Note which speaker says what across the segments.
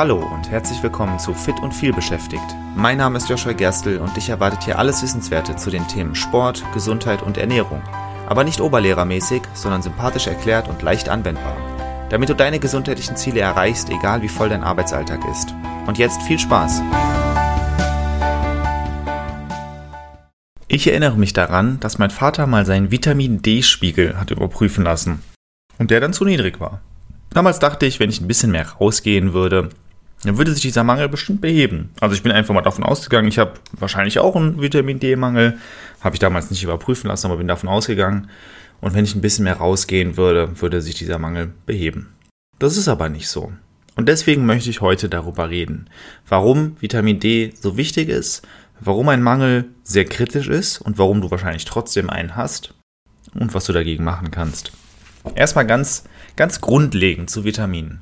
Speaker 1: Hallo und herzlich willkommen zu Fit und viel beschäftigt. Mein Name ist Joshua Gerstl und dich erwartet hier alles Wissenswerte zu den Themen Sport, Gesundheit und Ernährung. Aber nicht oberlehrermäßig, sondern sympathisch erklärt und leicht anwendbar. Damit du deine gesundheitlichen Ziele erreichst, egal wie voll dein Arbeitsalltag ist. Und jetzt viel Spaß! Ich erinnere mich daran, dass mein Vater mal seinen Vitamin D-Spiegel hat überprüfen lassen. Und der dann zu niedrig war. Damals dachte ich, wenn ich ein bisschen mehr rausgehen würde, dann würde sich dieser Mangel bestimmt beheben. Also ich bin einfach mal davon ausgegangen, ich habe wahrscheinlich auch einen Vitamin D-Mangel. Habe ich damals nicht überprüfen lassen, aber bin davon ausgegangen. Und wenn ich ein bisschen mehr rausgehen würde, würde sich dieser Mangel beheben. Das ist aber nicht so. Und deswegen möchte ich heute darüber reden, warum Vitamin D so wichtig ist, warum ein Mangel sehr kritisch ist und warum du wahrscheinlich trotzdem einen hast und was du dagegen machen kannst. Erstmal ganz, ganz grundlegend zu Vitaminen.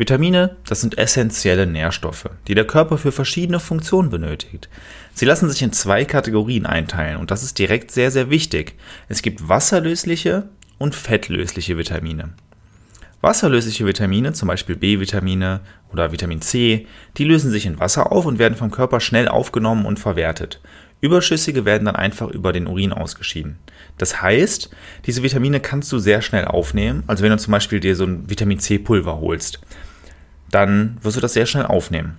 Speaker 1: Vitamine, das sind essentielle Nährstoffe, die der Körper für verschiedene Funktionen benötigt. Sie lassen sich in zwei Kategorien einteilen und das ist direkt sehr, sehr wichtig. Es gibt wasserlösliche und fettlösliche Vitamine. Wasserlösliche Vitamine, zum Beispiel B-Vitamine oder Vitamin C, die lösen sich in Wasser auf und werden vom Körper schnell aufgenommen und verwertet. Überschüssige werden dann einfach über den Urin ausgeschieden. Das heißt, diese Vitamine kannst du sehr schnell aufnehmen. Also wenn du zum Beispiel dir so ein Vitamin C Pulver holst, dann wirst du das sehr schnell aufnehmen.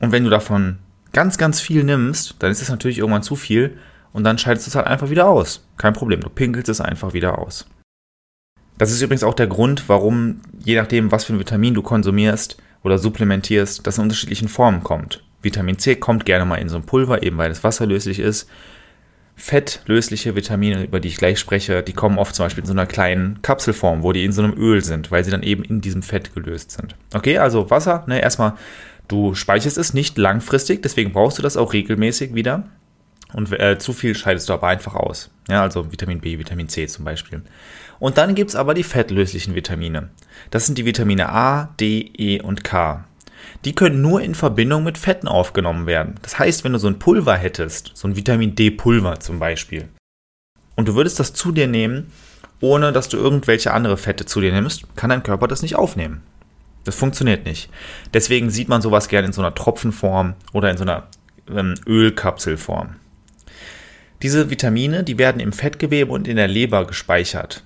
Speaker 1: Und wenn du davon ganz, ganz viel nimmst, dann ist es natürlich irgendwann zu viel und dann scheidest du es halt einfach wieder aus. Kein Problem, du pinkelst es einfach wieder aus. Das ist übrigens auch der Grund, warum, je nachdem, was für ein Vitamin du konsumierst oder supplementierst, das in unterschiedlichen Formen kommt. Vitamin C kommt gerne mal in so ein Pulver, eben weil es wasserlöslich ist. Fettlösliche Vitamine, über die ich gleich spreche, die kommen oft zum Beispiel in so einer kleinen Kapselform, wo die in so einem Öl sind, weil sie dann eben in diesem Fett gelöst sind. Okay, also Wasser, ne, erstmal, du speicherst es nicht langfristig, deswegen brauchst du das auch regelmäßig wieder. Und äh, zu viel scheidest du aber einfach aus. Ja, also Vitamin B, Vitamin C zum Beispiel. Und dann gibt es aber die fettlöslichen Vitamine. Das sind die Vitamine A, D, E und K die können nur in Verbindung mit Fetten aufgenommen werden. Das heißt, wenn du so ein Pulver hättest, so ein Vitamin D-Pulver zum Beispiel, und du würdest das zu dir nehmen, ohne dass du irgendwelche andere Fette zu dir nimmst, kann dein Körper das nicht aufnehmen. Das funktioniert nicht. Deswegen sieht man sowas gerne in so einer Tropfenform oder in so einer ähm, Ölkapselform. Diese Vitamine, die werden im Fettgewebe und in der Leber gespeichert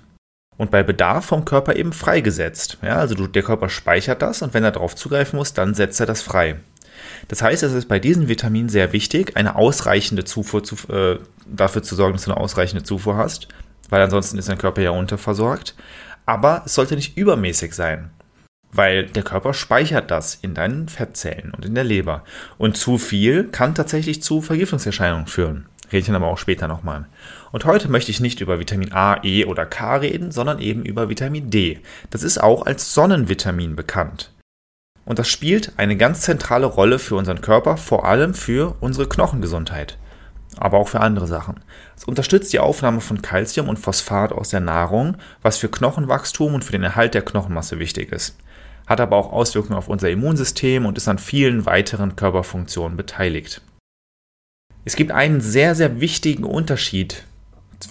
Speaker 1: und bei Bedarf vom Körper eben freigesetzt. Ja, also du, der Körper speichert das und wenn er darauf zugreifen muss, dann setzt er das frei. Das heißt, es ist bei diesen Vitaminen sehr wichtig, eine ausreichende Zufuhr zu, äh, dafür zu sorgen, dass du eine ausreichende Zufuhr hast, weil ansonsten ist dein Körper ja unterversorgt. Aber es sollte nicht übermäßig sein, weil der Körper speichert das in deinen Fettzellen und in der Leber. Und zu viel kann tatsächlich zu Vergiftungserscheinungen führen. Dann aber auch später nochmal. Und heute möchte ich nicht über Vitamin A, E oder K reden, sondern eben über Vitamin D. Das ist auch als Sonnenvitamin bekannt. Und das spielt eine ganz zentrale Rolle für unseren Körper, vor allem für unsere Knochengesundheit. Aber auch für andere Sachen. Es unterstützt die Aufnahme von Kalzium und Phosphat aus der Nahrung, was für Knochenwachstum und für den Erhalt der Knochenmasse wichtig ist. Hat aber auch Auswirkungen auf unser Immunsystem und ist an vielen weiteren Körperfunktionen beteiligt. Es gibt einen sehr, sehr wichtigen Unterschied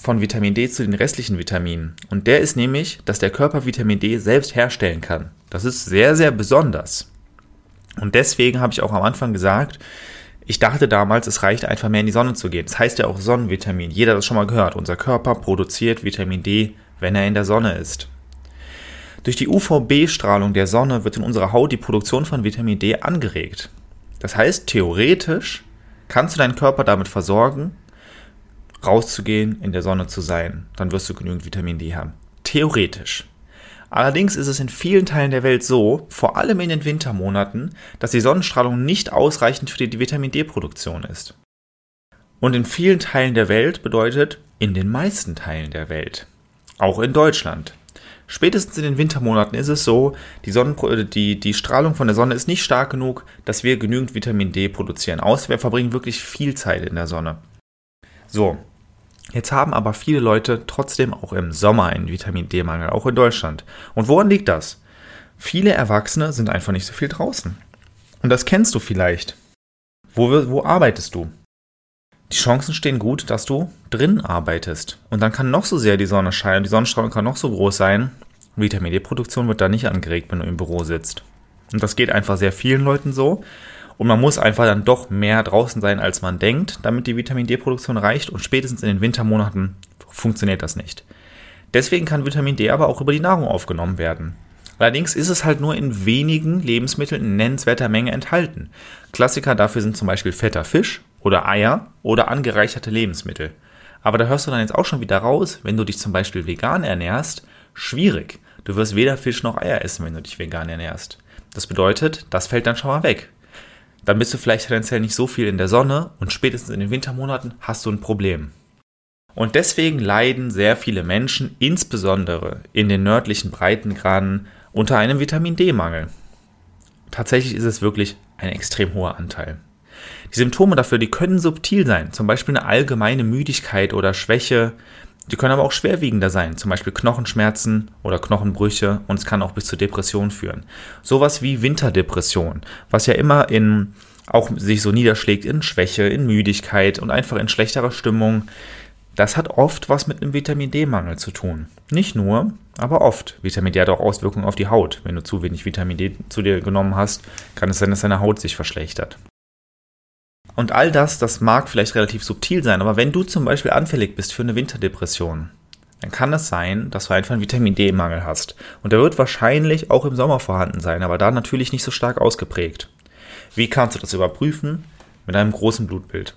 Speaker 1: von Vitamin D zu den restlichen Vitaminen. Und der ist nämlich, dass der Körper Vitamin D selbst herstellen kann. Das ist sehr, sehr besonders. Und deswegen habe ich auch am Anfang gesagt, ich dachte damals, es reicht einfach mehr in die Sonne zu gehen. Das heißt ja auch Sonnenvitamin. Jeder hat das schon mal gehört. Unser Körper produziert Vitamin D, wenn er in der Sonne ist. Durch die UVB-Strahlung der Sonne wird in unserer Haut die Produktion von Vitamin D angeregt. Das heißt, theoretisch kannst du deinen Körper damit versorgen, rauszugehen, in der Sonne zu sein. Dann wirst du genügend Vitamin D haben. Theoretisch. Allerdings ist es in vielen Teilen der Welt so, vor allem in den Wintermonaten, dass die Sonnenstrahlung nicht ausreichend für die Vitamin D-Produktion ist. Und in vielen Teilen der Welt bedeutet in den meisten Teilen der Welt. Auch in Deutschland. Spätestens in den Wintermonaten ist es so, die, Sonnen die, die Strahlung von der Sonne ist nicht stark genug, dass wir genügend Vitamin D produzieren. Außer wir verbringen wirklich viel Zeit in der Sonne. So, jetzt haben aber viele Leute trotzdem auch im Sommer einen Vitamin D-Mangel, auch in Deutschland. Und woran liegt das? Viele Erwachsene sind einfach nicht so viel draußen. Und das kennst du vielleicht. Wo, wo arbeitest du? Die Chancen stehen gut, dass du drin arbeitest. Und dann kann noch so sehr die Sonne scheinen, die Sonnenstrahlung kann noch so groß sein. Vitamin D-Produktion wird da nicht angeregt, wenn du im Büro sitzt. Und das geht einfach sehr vielen Leuten so. Und man muss einfach dann doch mehr draußen sein, als man denkt, damit die Vitamin D-Produktion reicht. Und spätestens in den Wintermonaten funktioniert das nicht. Deswegen kann Vitamin D aber auch über die Nahrung aufgenommen werden. Allerdings ist es halt nur in wenigen Lebensmitteln in nennenswerter Menge enthalten. Klassiker dafür sind zum Beispiel fetter Fisch oder Eier oder angereicherte Lebensmittel. Aber da hörst du dann jetzt auch schon wieder raus, wenn du dich zum Beispiel vegan ernährst, schwierig. Du wirst weder Fisch noch Eier essen, wenn du dich vegan ernährst. Das bedeutet, das fällt dann schon mal weg. Dann bist du vielleicht tendenziell nicht so viel in der Sonne und spätestens in den Wintermonaten hast du ein Problem. Und deswegen leiden sehr viele Menschen, insbesondere in den nördlichen Breitengraden, unter einem Vitamin D-Mangel. Tatsächlich ist es wirklich ein extrem hoher Anteil. Die Symptome dafür, die können subtil sein, zum Beispiel eine allgemeine Müdigkeit oder Schwäche. Die können aber auch schwerwiegender sein, zum Beispiel Knochenschmerzen oder Knochenbrüche und es kann auch bis zur Depression führen. Sowas wie Winterdepression, was ja immer in auch sich so niederschlägt in Schwäche, in Müdigkeit und einfach in schlechterer Stimmung. Das hat oft was mit einem Vitamin D-Mangel zu tun. Nicht nur, aber oft. Vitamin D hat auch Auswirkungen auf die Haut. Wenn du zu wenig Vitamin D zu dir genommen hast, kann es sein, dass deine Haut sich verschlechtert. Und all das, das mag vielleicht relativ subtil sein, aber wenn du zum Beispiel anfällig bist für eine Winterdepression, dann kann es sein, dass du einfach einen Vitamin D-Mangel hast. Und der wird wahrscheinlich auch im Sommer vorhanden sein, aber da natürlich nicht so stark ausgeprägt. Wie kannst du das überprüfen? Mit einem großen Blutbild.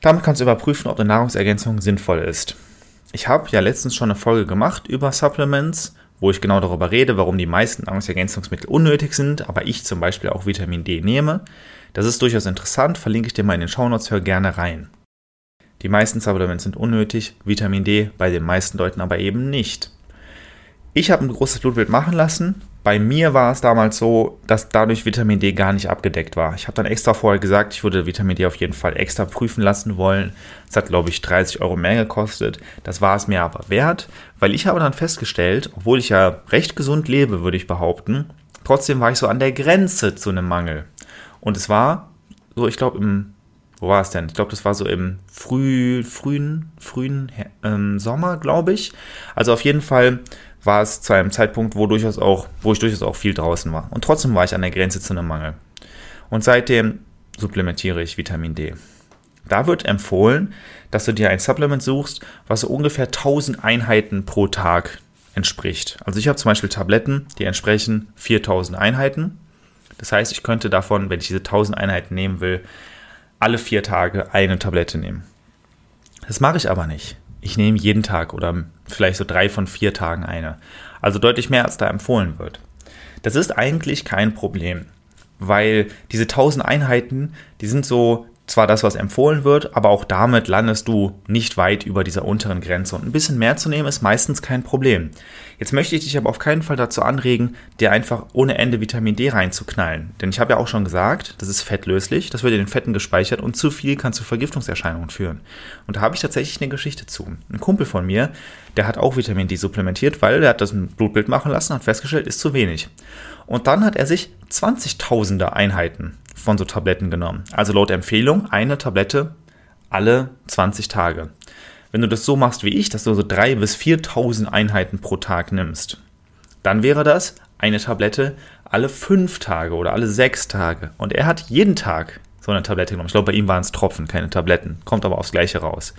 Speaker 1: Damit kannst du überprüfen, ob eine Nahrungsergänzung sinnvoll ist. Ich habe ja letztens schon eine Folge gemacht über Supplements, wo ich genau darüber rede, warum die meisten Nahrungsergänzungsmittel unnötig sind, aber ich zum Beispiel auch Vitamin D nehme. Das ist durchaus interessant, verlinke ich dir mal in den Shownotes, hör gerne rein. Die meisten Supplements sind unnötig, Vitamin D bei den meisten Leuten aber eben nicht. Ich habe ein großes Blutbild machen lassen bei mir war es damals so, dass dadurch Vitamin D gar nicht abgedeckt war. Ich habe dann extra vorher gesagt, ich würde Vitamin D auf jeden Fall extra prüfen lassen wollen. Das hat, glaube ich, 30 Euro mehr gekostet. Das war es mir aber wert, weil ich habe dann festgestellt, obwohl ich ja recht gesund lebe, würde ich behaupten, trotzdem war ich so an der Grenze zu einem Mangel. Und es war so, ich glaube, im wo war es denn? Ich glaube, das war so im früh, frühen, frühen ähm, Sommer, glaube ich. Also auf jeden Fall war es zu einem Zeitpunkt, wo, durchaus auch, wo ich durchaus auch viel draußen war. Und trotzdem war ich an der Grenze zu einem Mangel. Und seitdem supplementiere ich Vitamin D. Da wird empfohlen, dass du dir ein Supplement suchst, was so ungefähr 1000 Einheiten pro Tag entspricht. Also ich habe zum Beispiel Tabletten, die entsprechen 4000 Einheiten. Das heißt, ich könnte davon, wenn ich diese 1000 Einheiten nehmen will, alle vier Tage eine Tablette nehmen. Das mache ich aber nicht ich nehme jeden Tag oder vielleicht so drei von vier Tagen eine. Also deutlich mehr, als da empfohlen wird. Das ist eigentlich kein Problem, weil diese 1000 Einheiten, die sind so zwar das, was empfohlen wird, aber auch damit landest du nicht weit über dieser unteren Grenze. Und ein bisschen mehr zu nehmen ist meistens kein Problem. Jetzt möchte ich dich aber auf keinen Fall dazu anregen, dir einfach ohne Ende Vitamin D reinzuknallen. Denn ich habe ja auch schon gesagt, das ist fettlöslich, das wird in den Fetten gespeichert und zu viel kann zu Vergiftungserscheinungen führen. Und da habe ich tatsächlich eine Geschichte zu. Ein Kumpel von mir, der hat auch Vitamin D supplementiert, weil er hat das ein Blutbild machen lassen und festgestellt, ist zu wenig. Und dann hat er sich 20.000er Einheiten von so Tabletten genommen. Also laut Empfehlung eine Tablette alle 20 Tage. Wenn du das so machst wie ich, dass du so 3.000 bis 4.000 Einheiten pro Tag nimmst, dann wäre das eine Tablette alle 5 Tage oder alle 6 Tage. Und er hat jeden Tag so eine Tablette genommen. Ich glaube, bei ihm waren es Tropfen, keine Tabletten. Kommt aber aufs Gleiche raus.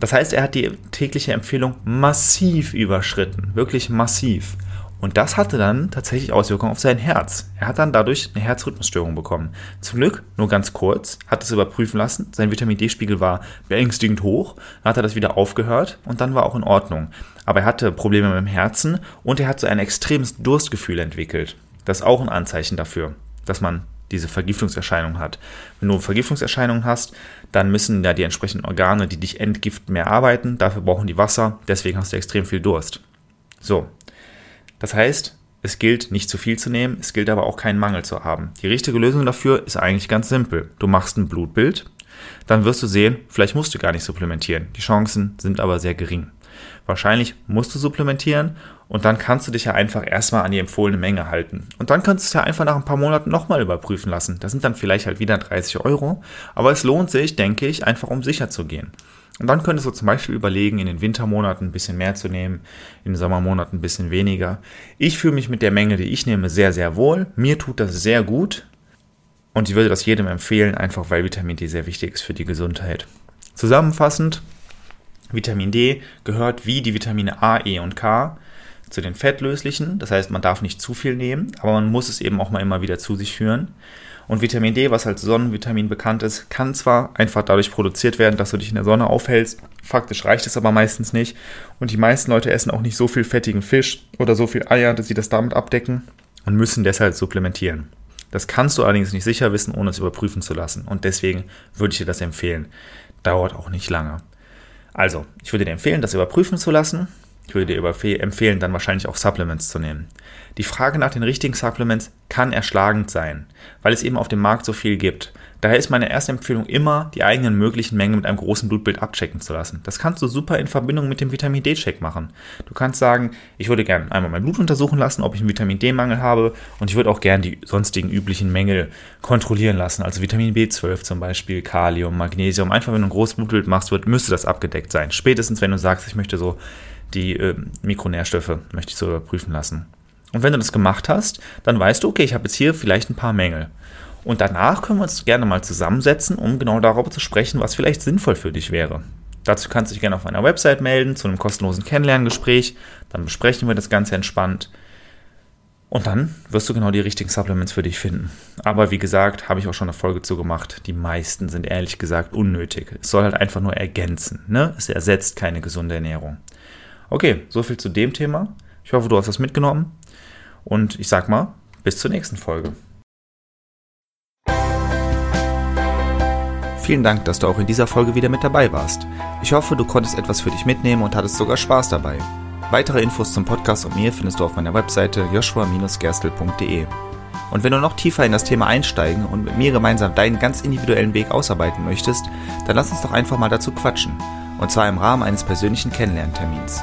Speaker 1: Das heißt, er hat die tägliche Empfehlung massiv überschritten. Wirklich massiv. Und das hatte dann tatsächlich Auswirkungen auf sein Herz. Er hat dann dadurch eine Herzrhythmusstörung bekommen. Zum Glück nur ganz kurz, hat es überprüfen lassen. Sein Vitamin D-Spiegel war beängstigend hoch. Dann hat er das wieder aufgehört und dann war auch in Ordnung. Aber er hatte Probleme mit dem Herzen und er hat so ein extremes Durstgefühl entwickelt. Das ist auch ein Anzeichen dafür, dass man diese Vergiftungserscheinung hat. Wenn du Vergiftungserscheinungen hast, dann müssen ja die entsprechenden Organe, die dich entgiften, mehr arbeiten. Dafür brauchen die Wasser. Deswegen hast du extrem viel Durst. So, das heißt, es gilt nicht zu viel zu nehmen, es gilt aber auch keinen Mangel zu haben. Die richtige Lösung dafür ist eigentlich ganz simpel. Du machst ein Blutbild, dann wirst du sehen, vielleicht musst du gar nicht supplementieren. Die Chancen sind aber sehr gering. Wahrscheinlich musst du supplementieren und dann kannst du dich ja einfach erstmal an die empfohlene Menge halten. Und dann kannst du es ja einfach nach ein paar Monaten nochmal überprüfen lassen. Das sind dann vielleicht halt wieder 30 Euro, aber es lohnt sich, denke ich, einfach um sicher zu gehen. Und dann könntest du zum Beispiel überlegen, in den Wintermonaten ein bisschen mehr zu nehmen, in den Sommermonaten ein bisschen weniger. Ich fühle mich mit der Menge, die ich nehme, sehr, sehr wohl. Mir tut das sehr gut. Und ich würde das jedem empfehlen, einfach weil Vitamin D sehr wichtig ist für die Gesundheit. Zusammenfassend, Vitamin D gehört wie die Vitamine A, E und K zu den fettlöslichen. Das heißt, man darf nicht zu viel nehmen, aber man muss es eben auch mal immer wieder zu sich führen. Und Vitamin D, was als Sonnenvitamin bekannt ist, kann zwar einfach dadurch produziert werden, dass du dich in der Sonne aufhältst. Faktisch reicht es aber meistens nicht. Und die meisten Leute essen auch nicht so viel fettigen Fisch oder so viel Eier, dass sie das damit abdecken und müssen deshalb supplementieren. Das kannst du allerdings nicht sicher wissen, ohne es überprüfen zu lassen. Und deswegen würde ich dir das empfehlen. Dauert auch nicht lange. Also, ich würde dir empfehlen, das überprüfen zu lassen. Ich würde dir empfehlen, dann wahrscheinlich auch Supplements zu nehmen. Die Frage nach den richtigen Supplements kann erschlagend sein, weil es eben auf dem Markt so viel gibt. Daher ist meine erste Empfehlung immer, die eigenen möglichen Mengen mit einem großen Blutbild abchecken zu lassen. Das kannst du super in Verbindung mit dem Vitamin D-Check machen. Du kannst sagen, ich würde gerne einmal mein Blut untersuchen lassen, ob ich einen Vitamin D-Mangel habe und ich würde auch gerne die sonstigen üblichen Mängel kontrollieren lassen. Also Vitamin B12 zum Beispiel, Kalium, Magnesium. Einfach wenn du ein großes Blutbild machst, wird, müsste das abgedeckt sein. Spätestens wenn du sagst, ich möchte so die äh, Mikronährstoffe möchte ich so überprüfen lassen. Und wenn du das gemacht hast, dann weißt du, okay, ich habe jetzt hier vielleicht ein paar Mängel. Und danach können wir uns gerne mal zusammensetzen, um genau darüber zu sprechen, was vielleicht sinnvoll für dich wäre. Dazu kannst du dich gerne auf meiner Website melden, zu einem kostenlosen Kennenlerngespräch. Dann besprechen wir das Ganze entspannt. Und dann wirst du genau die richtigen Supplements für dich finden. Aber wie gesagt, habe ich auch schon eine Folge zu gemacht. Die meisten sind ehrlich gesagt unnötig. Es soll halt einfach nur ergänzen. Ne? Es ersetzt keine gesunde Ernährung. Okay, soviel zu dem Thema. Ich hoffe, du hast was mitgenommen. Und ich sag mal, bis zur nächsten Folge. Vielen Dank, dass du auch in dieser Folge wieder mit dabei warst. Ich hoffe, du konntest etwas für dich mitnehmen und hattest sogar Spaß dabei. Weitere Infos zum Podcast und mir findest du auf meiner Webseite joshua-gerstel.de. Und wenn du noch tiefer in das Thema einsteigen und mit mir gemeinsam deinen ganz individuellen Weg ausarbeiten möchtest, dann lass uns doch einfach mal dazu quatschen. Und zwar im Rahmen eines persönlichen Kennenlerntermins.